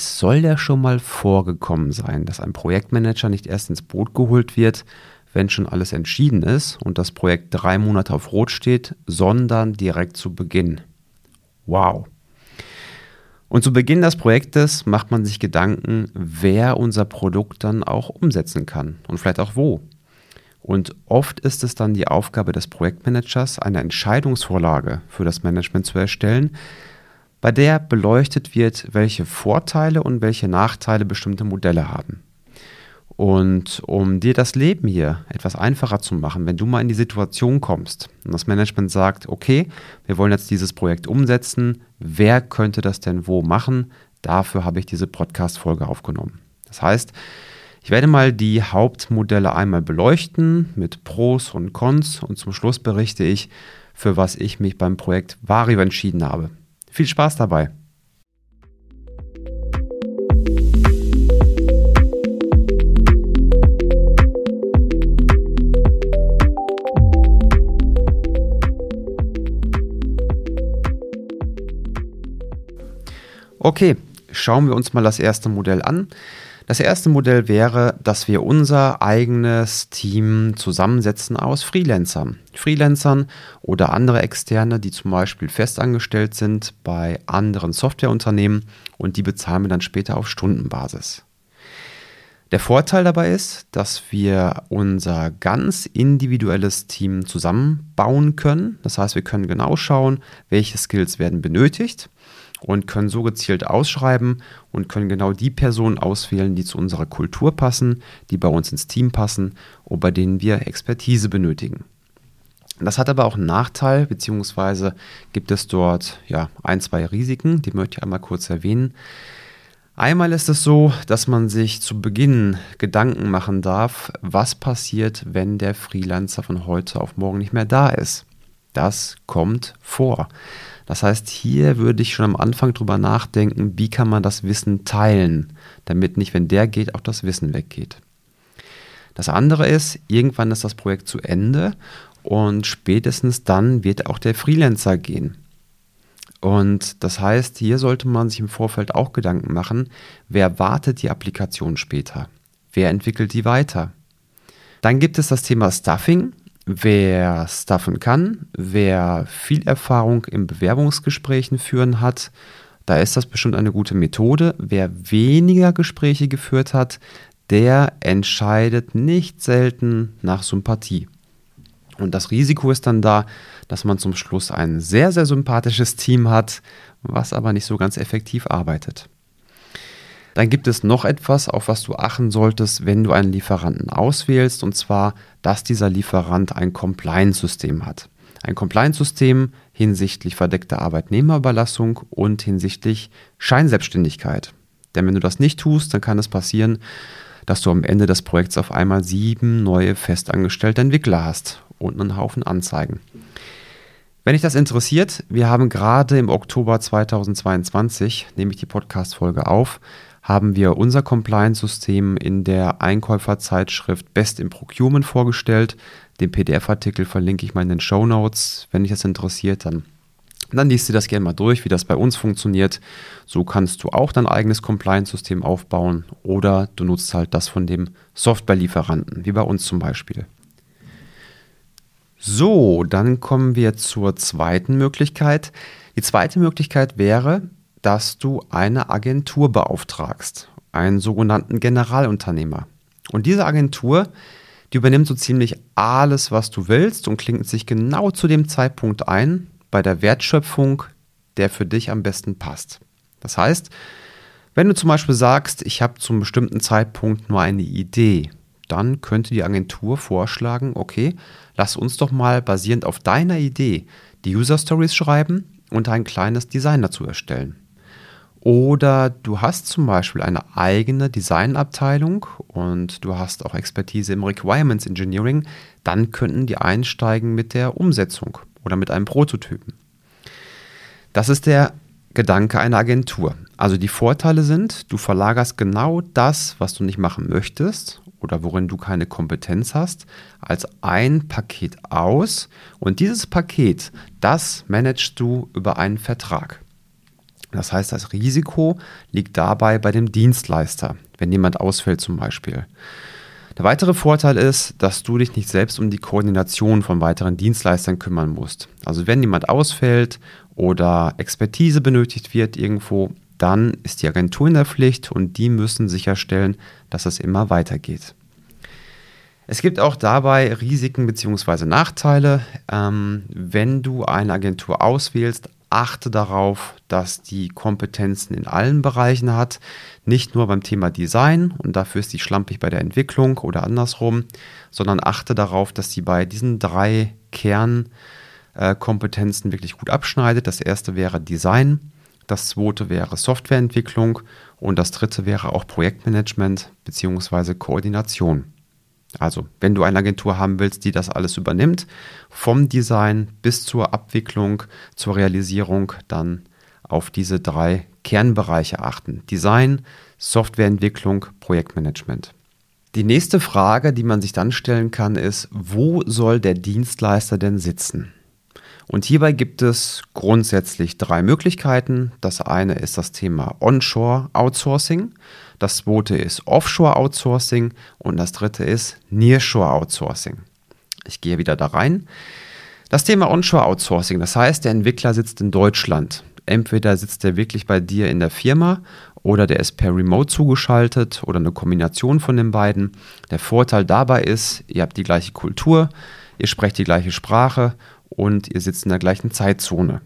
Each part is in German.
Es soll ja schon mal vorgekommen sein, dass ein Projektmanager nicht erst ins Boot geholt wird, wenn schon alles entschieden ist und das Projekt drei Monate auf Rot steht, sondern direkt zu Beginn. Wow. Und zu Beginn des Projektes macht man sich Gedanken, wer unser Produkt dann auch umsetzen kann und vielleicht auch wo. Und oft ist es dann die Aufgabe des Projektmanagers, eine Entscheidungsvorlage für das Management zu erstellen, bei der beleuchtet wird, welche Vorteile und welche Nachteile bestimmte Modelle haben. Und um dir das Leben hier etwas einfacher zu machen, wenn du mal in die Situation kommst und das Management sagt, okay, wir wollen jetzt dieses Projekt umsetzen, wer könnte das denn wo machen? Dafür habe ich diese Podcast-Folge aufgenommen. Das heißt, ich werde mal die Hauptmodelle einmal beleuchten mit Pros und Cons und zum Schluss berichte ich, für was ich mich beim Projekt Vario entschieden habe. Viel Spaß dabei! Okay, schauen wir uns mal das erste Modell an. Das erste Modell wäre, dass wir unser eigenes Team zusammensetzen aus Freelancern. Freelancern oder andere Externe, die zum Beispiel festangestellt sind bei anderen Softwareunternehmen und die bezahlen wir dann später auf Stundenbasis. Der Vorteil dabei ist, dass wir unser ganz individuelles Team zusammenbauen können. Das heißt, wir können genau schauen, welche Skills werden benötigt und können so gezielt ausschreiben und können genau die Personen auswählen, die zu unserer Kultur passen, die bei uns ins Team passen und bei denen wir Expertise benötigen. Das hat aber auch einen Nachteil, beziehungsweise gibt es dort ja, ein, zwei Risiken, die möchte ich einmal kurz erwähnen. Einmal ist es so, dass man sich zu Beginn Gedanken machen darf, was passiert, wenn der Freelancer von heute auf morgen nicht mehr da ist. Das kommt vor. Das heißt, hier würde ich schon am Anfang drüber nachdenken, wie kann man das Wissen teilen, damit nicht, wenn der geht, auch das Wissen weggeht. Das andere ist, irgendwann ist das Projekt zu Ende und spätestens dann wird auch der Freelancer gehen. Und das heißt, hier sollte man sich im Vorfeld auch Gedanken machen, wer wartet die Applikation später? Wer entwickelt die weiter? Dann gibt es das Thema Stuffing. Wer stuffen kann, wer viel Erfahrung in Bewerbungsgesprächen führen hat, da ist das bestimmt eine gute Methode. Wer weniger Gespräche geführt hat, der entscheidet nicht selten nach Sympathie. Und das Risiko ist dann da, dass man zum Schluss ein sehr, sehr sympathisches Team hat, was aber nicht so ganz effektiv arbeitet. Dann gibt es noch etwas, auf was du achten solltest, wenn du einen Lieferanten auswählst, und zwar, dass dieser Lieferant ein Compliance-System hat. Ein Compliance-System hinsichtlich verdeckter Arbeitnehmerüberlassung und hinsichtlich Scheinselbstständigkeit. Denn wenn du das nicht tust, dann kann es passieren, dass du am Ende des Projekts auf einmal sieben neue festangestellte Entwickler hast und einen Haufen Anzeigen. Wenn dich das interessiert, wir haben gerade im Oktober 2022, nehme ich die Podcast-Folge auf, haben wir unser Compliance-System in der Einkäuferzeitschrift Best in Procurement vorgestellt. Den PDF-Artikel verlinke ich mal in den Show Notes. Wenn dich das interessiert, dann, dann liest du das gerne mal durch, wie das bei uns funktioniert. So kannst du auch dein eigenes Compliance-System aufbauen oder du nutzt halt das von dem Software-Lieferanten, wie bei uns zum Beispiel. So, dann kommen wir zur zweiten Möglichkeit. Die zweite Möglichkeit wäre, dass du eine Agentur beauftragst, einen sogenannten Generalunternehmer. Und diese Agentur, die übernimmt so ziemlich alles, was du willst und klingt sich genau zu dem Zeitpunkt ein bei der Wertschöpfung, der für dich am besten passt. Das heißt, wenn du zum Beispiel sagst, ich habe zum bestimmten Zeitpunkt nur eine Idee, dann könnte die Agentur vorschlagen, okay, lass uns doch mal basierend auf deiner Idee die User Stories schreiben und ein kleines Design dazu erstellen. Oder du hast zum Beispiel eine eigene Designabteilung und du hast auch Expertise im Requirements Engineering, dann könnten die einsteigen mit der Umsetzung oder mit einem Prototypen. Das ist der Gedanke einer Agentur. Also die Vorteile sind, du verlagerst genau das, was du nicht machen möchtest oder worin du keine Kompetenz hast, als ein Paket aus und dieses Paket, das managst du über einen Vertrag. Das heißt, das Risiko liegt dabei bei dem Dienstleister, wenn jemand ausfällt zum Beispiel. Der weitere Vorteil ist, dass du dich nicht selbst um die Koordination von weiteren Dienstleistern kümmern musst. Also wenn jemand ausfällt oder Expertise benötigt wird irgendwo, dann ist die Agentur in der Pflicht und die müssen sicherstellen, dass es immer weitergeht. Es gibt auch dabei Risiken bzw. Nachteile. Ähm, wenn du eine Agentur auswählst, achte darauf, dass die Kompetenzen in allen Bereichen hat, nicht nur beim Thema Design und dafür ist die schlampig bei der Entwicklung oder andersrum, sondern achte darauf, dass sie bei diesen drei Kernkompetenzen wirklich gut abschneidet. Das erste wäre Design, das zweite wäre Softwareentwicklung und das dritte wäre auch Projektmanagement bzw. Koordination. Also, wenn du eine Agentur haben willst, die das alles übernimmt, vom Design bis zur Abwicklung, zur Realisierung, dann auf diese drei Kernbereiche achten. Design, Softwareentwicklung, Projektmanagement. Die nächste Frage, die man sich dann stellen kann, ist, wo soll der Dienstleister denn sitzen? Und hierbei gibt es grundsätzlich drei Möglichkeiten. Das eine ist das Thema Onshore Outsourcing, das zweite ist Offshore Outsourcing und das dritte ist Nearshore Outsourcing. Ich gehe wieder da rein. Das Thema Onshore Outsourcing, das heißt, der Entwickler sitzt in Deutschland. Entweder sitzt er wirklich bei dir in der Firma oder der ist per Remote zugeschaltet oder eine Kombination von den beiden. Der Vorteil dabei ist, ihr habt die gleiche Kultur, ihr sprecht die gleiche Sprache und ihr sitzt in der gleichen Zeitzone.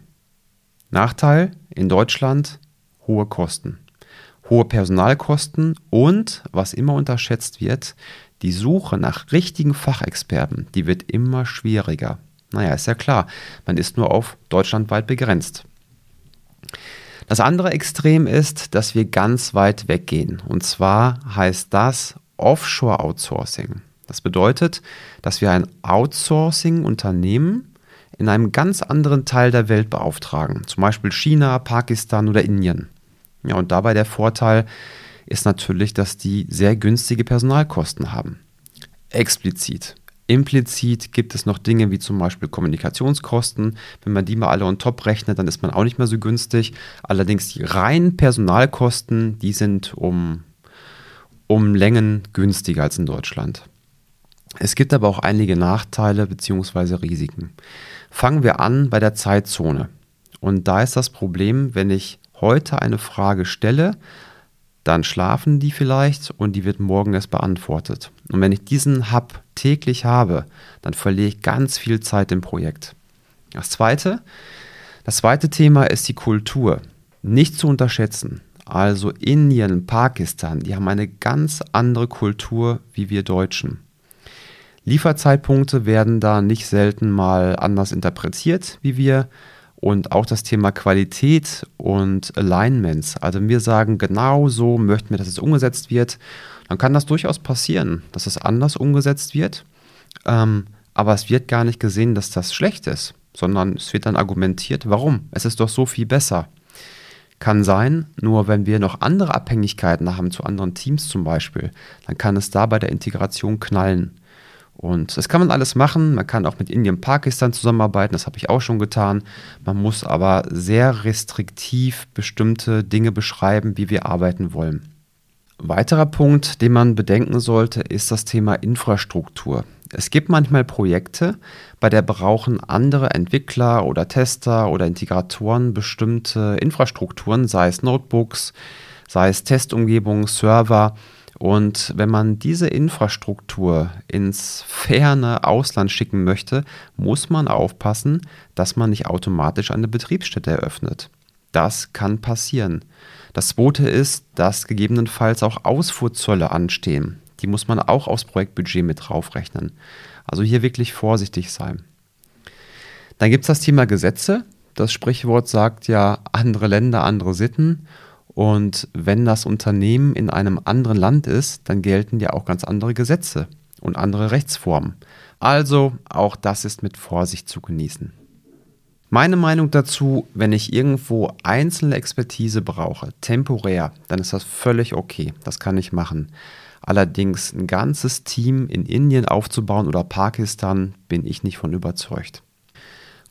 Nachteil in Deutschland hohe Kosten. Hohe Personalkosten und, was immer unterschätzt wird, die Suche nach richtigen Fachexperten, die wird immer schwieriger. Naja, ist ja klar, man ist nur auf deutschlandweit begrenzt. Das andere Extrem ist, dass wir ganz weit weggehen. Und zwar heißt das Offshore Outsourcing. Das bedeutet, dass wir ein Outsourcing-Unternehmen in einem ganz anderen Teil der Welt beauftragen, zum Beispiel China, Pakistan oder Indien. Ja, und dabei der Vorteil ist natürlich, dass die sehr günstige Personalkosten haben. Explizit. Implizit gibt es noch Dinge wie zum Beispiel Kommunikationskosten. Wenn man die mal alle on top rechnet, dann ist man auch nicht mehr so günstig. Allerdings die reinen Personalkosten, die sind um, um Längen günstiger als in Deutschland. Es gibt aber auch einige Nachteile bzw. Risiken. Fangen wir an bei der Zeitzone. Und da ist das Problem, wenn ich heute eine Frage stelle, dann schlafen die vielleicht und die wird morgen erst beantwortet. Und wenn ich diesen Hub täglich habe, dann verliere ich ganz viel Zeit im Projekt. Das zweite, das zweite Thema ist die Kultur. Nicht zu unterschätzen. Also Indien, Pakistan, die haben eine ganz andere Kultur wie wir Deutschen. Lieferzeitpunkte werden da nicht selten mal anders interpretiert wie wir. Und auch das Thema Qualität und Alignments. Also wir sagen, genau so möchten wir, dass es umgesetzt wird. Dann kann das durchaus passieren, dass es anders umgesetzt wird. Ähm, aber es wird gar nicht gesehen, dass das schlecht ist, sondern es wird dann argumentiert, warum? Es ist doch so viel besser. Kann sein, nur wenn wir noch andere Abhängigkeiten haben zu anderen Teams zum Beispiel, dann kann es da bei der Integration knallen. Und das kann man alles machen. Man kann auch mit Indien, Pakistan zusammenarbeiten. Das habe ich auch schon getan. Man muss aber sehr restriktiv bestimmte Dinge beschreiben, wie wir arbeiten wollen. Weiterer Punkt, den man bedenken sollte, ist das Thema Infrastruktur. Es gibt manchmal Projekte, bei der brauchen andere Entwickler oder Tester oder Integratoren bestimmte Infrastrukturen, sei es Notebooks, sei es Testumgebungen, Server und wenn man diese Infrastruktur ins ferne Ausland schicken möchte, muss man aufpassen, dass man nicht automatisch eine Betriebsstätte eröffnet. Das kann passieren. Das zweite ist, dass gegebenenfalls auch Ausfuhrzölle anstehen. Die muss man auch aufs Projektbudget mit draufrechnen. Also hier wirklich vorsichtig sein. Dann gibt es das Thema Gesetze. Das Sprichwort sagt ja andere Länder, andere Sitten. Und wenn das Unternehmen in einem anderen Land ist, dann gelten ja auch ganz andere Gesetze und andere Rechtsformen. Also auch das ist mit Vorsicht zu genießen. Meine Meinung dazu, wenn ich irgendwo einzelne Expertise brauche, temporär, dann ist das völlig okay. Das kann ich machen. Allerdings ein ganzes Team in Indien aufzubauen oder Pakistan, bin ich nicht von überzeugt.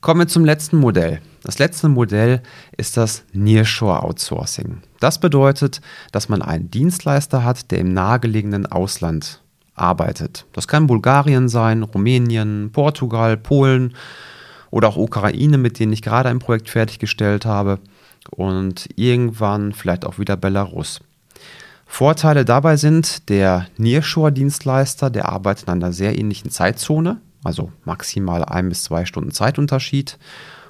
Kommen wir zum letzten Modell. Das letzte Modell ist das Nearshore Outsourcing. Das bedeutet, dass man einen Dienstleister hat, der im nahegelegenen Ausland arbeitet. Das kann Bulgarien sein, Rumänien, Portugal, Polen oder auch Ukraine, mit denen ich gerade ein Projekt fertiggestellt habe und irgendwann vielleicht auch wieder Belarus. Vorteile dabei sind, der Nearshore-Dienstleister, der arbeitet in einer sehr ähnlichen Zeitzone, also maximal ein bis zwei Stunden Zeitunterschied.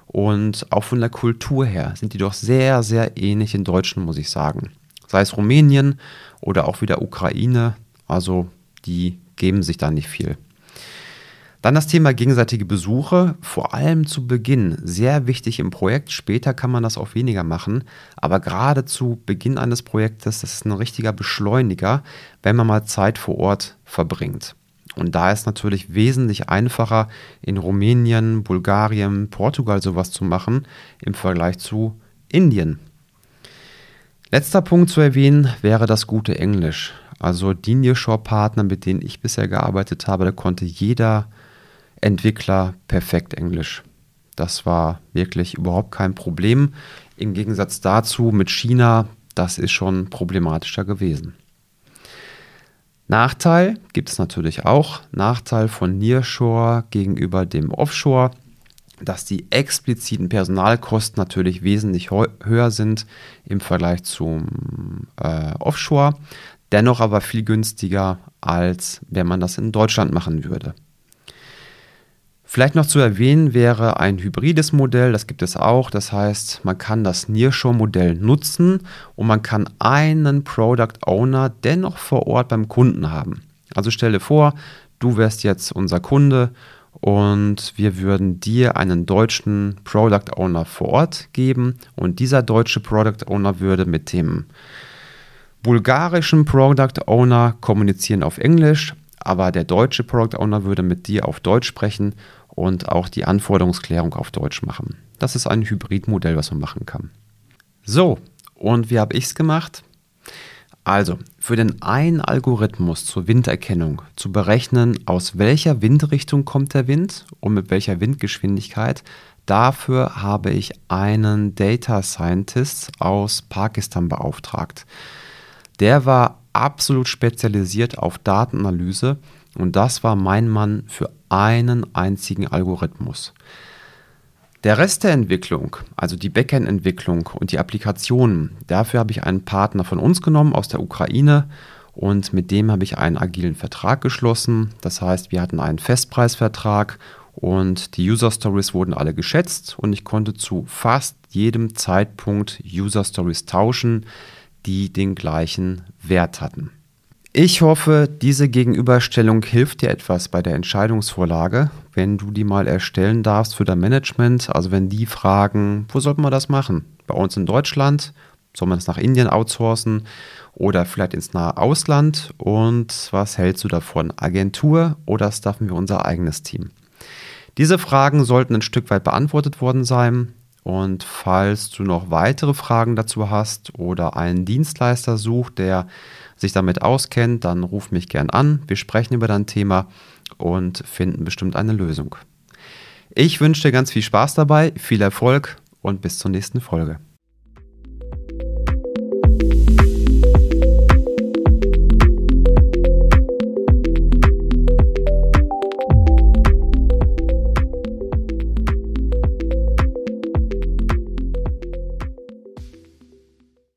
Und auch von der Kultur her sind die doch sehr, sehr ähnlich in Deutschen, muss ich sagen. Sei es Rumänien oder auch wieder Ukraine, also die geben sich da nicht viel. Dann das Thema gegenseitige Besuche, vor allem zu Beginn, sehr wichtig im Projekt. Später kann man das auch weniger machen, aber gerade zu Beginn eines Projektes, das ist ein richtiger Beschleuniger, wenn man mal Zeit vor Ort verbringt. Und da ist natürlich wesentlich einfacher, in Rumänien, Bulgarien, Portugal sowas zu machen im Vergleich zu Indien. Letzter Punkt zu erwähnen wäre das gute Englisch. Also die Nearshore-Partner, mit denen ich bisher gearbeitet habe, da konnte jeder Entwickler perfekt Englisch. Das war wirklich überhaupt kein Problem. Im Gegensatz dazu mit China, das ist schon problematischer gewesen. Nachteil gibt es natürlich auch. Nachteil von Nearshore gegenüber dem Offshore, dass die expliziten Personalkosten natürlich wesentlich höher sind im Vergleich zum äh, Offshore, dennoch aber viel günstiger, als wenn man das in Deutschland machen würde. Vielleicht noch zu erwähnen wäre ein hybrides Modell, das gibt es auch. Das heißt, man kann das Nearshore-Modell nutzen und man kann einen Product Owner dennoch vor Ort beim Kunden haben. Also stelle vor, du wärst jetzt unser Kunde und wir würden dir einen deutschen Product Owner vor Ort geben und dieser deutsche Product Owner würde mit dem bulgarischen Product Owner kommunizieren auf Englisch, aber der deutsche Product Owner würde mit dir auf Deutsch sprechen und auch die Anforderungsklärung auf Deutsch machen. Das ist ein Hybridmodell, was man machen kann. So, und wie habe ich es gemacht? Also, für den einen Algorithmus zur Winderkennung zu berechnen, aus welcher Windrichtung kommt der Wind und mit welcher Windgeschwindigkeit, dafür habe ich einen Data Scientist aus Pakistan beauftragt. Der war absolut spezialisiert auf Datenanalyse und das war mein Mann für einen einzigen Algorithmus. Der Rest der Entwicklung, also die Backend-Entwicklung und die Applikationen, dafür habe ich einen Partner von uns genommen aus der Ukraine und mit dem habe ich einen agilen Vertrag geschlossen. Das heißt, wir hatten einen Festpreisvertrag und die User Stories wurden alle geschätzt und ich konnte zu fast jedem Zeitpunkt User Stories tauschen, die den gleichen Wert hatten. Ich hoffe, diese Gegenüberstellung hilft dir etwas bei der Entscheidungsvorlage, wenn du die mal erstellen darfst für dein Management. Also wenn die fragen, wo sollte man das machen? Bei uns in Deutschland? Soll man es nach Indien outsourcen oder vielleicht ins nahe Ausland? Und was hältst du davon? Agentur oder staffen wir unser eigenes Team? Diese Fragen sollten ein Stück weit beantwortet worden sein. Und falls du noch weitere Fragen dazu hast oder einen Dienstleister sucht, der sich damit auskennt, dann ruf mich gern an. Wir sprechen über dein Thema und finden bestimmt eine Lösung. Ich wünsche dir ganz viel Spaß dabei, viel Erfolg und bis zur nächsten Folge.